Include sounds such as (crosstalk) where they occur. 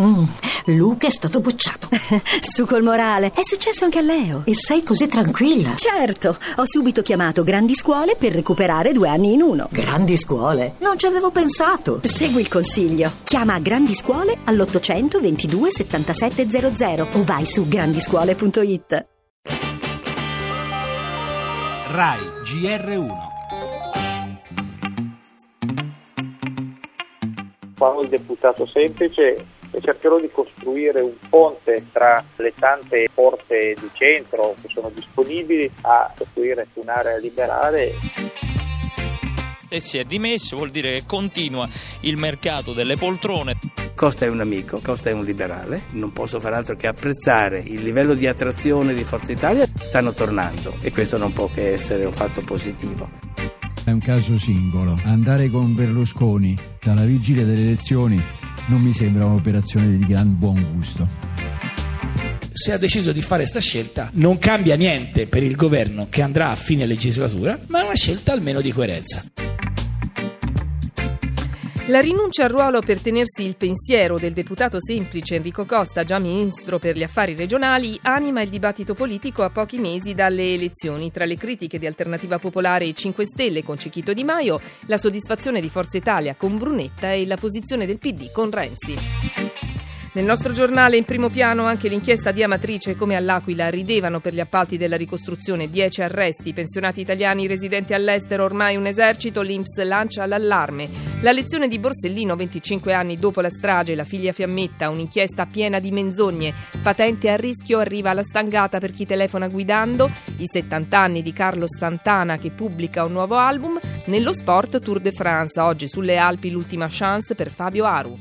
Mm, Luca è stato bocciato. (laughs) Su col morale. È successo anche a Leo. E sei così tranquilla? Certo, ho subito chiamato Grandi Scuole per recuperare due anni in uno. Grandi scuole? Non ci avevo pensato. Segui il consiglio. Chiama Grandi Scuole all'800 22 7700 o vai su grandiscuole.it. RAI GR1 Farò il deputato semplice e cercherò di costruire un ponte tra le tante porte di centro che sono disponibili a costruire un'area liberale. E si è dimesso, vuol dire che continua il mercato delle poltrone. Costa è un amico, Costa è un liberale, non posso far altro che apprezzare il livello di attrazione di Forza Italia. Stanno tornando e questo non può che essere un fatto positivo. È un caso singolo. Andare con Berlusconi dalla vigilia delle elezioni non mi sembra un'operazione di gran buon gusto. Se ha deciso di fare questa scelta non cambia niente per il governo che andrà a fine legislatura, ma è una scelta almeno di coerenza. La rinuncia al ruolo per tenersi il pensiero del deputato semplice Enrico Costa, già ministro per gli affari regionali, anima il dibattito politico a pochi mesi dalle elezioni. Tra le critiche di Alternativa Popolare e 5 Stelle con Cicchito Di Maio, la soddisfazione di Forza Italia con Brunetta e la posizione del PD con Renzi. Nel nostro giornale in primo piano anche l'inchiesta di Amatrice come all'Aquila ridevano per gli appalti della ricostruzione 10 arresti, pensionati italiani residenti all'estero, ormai un esercito, l'Inps lancia l'allarme. La lezione di Borsellino 25 anni dopo la strage, la figlia Fiammetta, un'inchiesta piena di menzogne, patente a rischio arriva alla stangata per chi telefona guidando, i 70 anni di Carlos Santana che pubblica un nuovo album, nello sport Tour de France, oggi sulle Alpi l'ultima chance per Fabio Aru.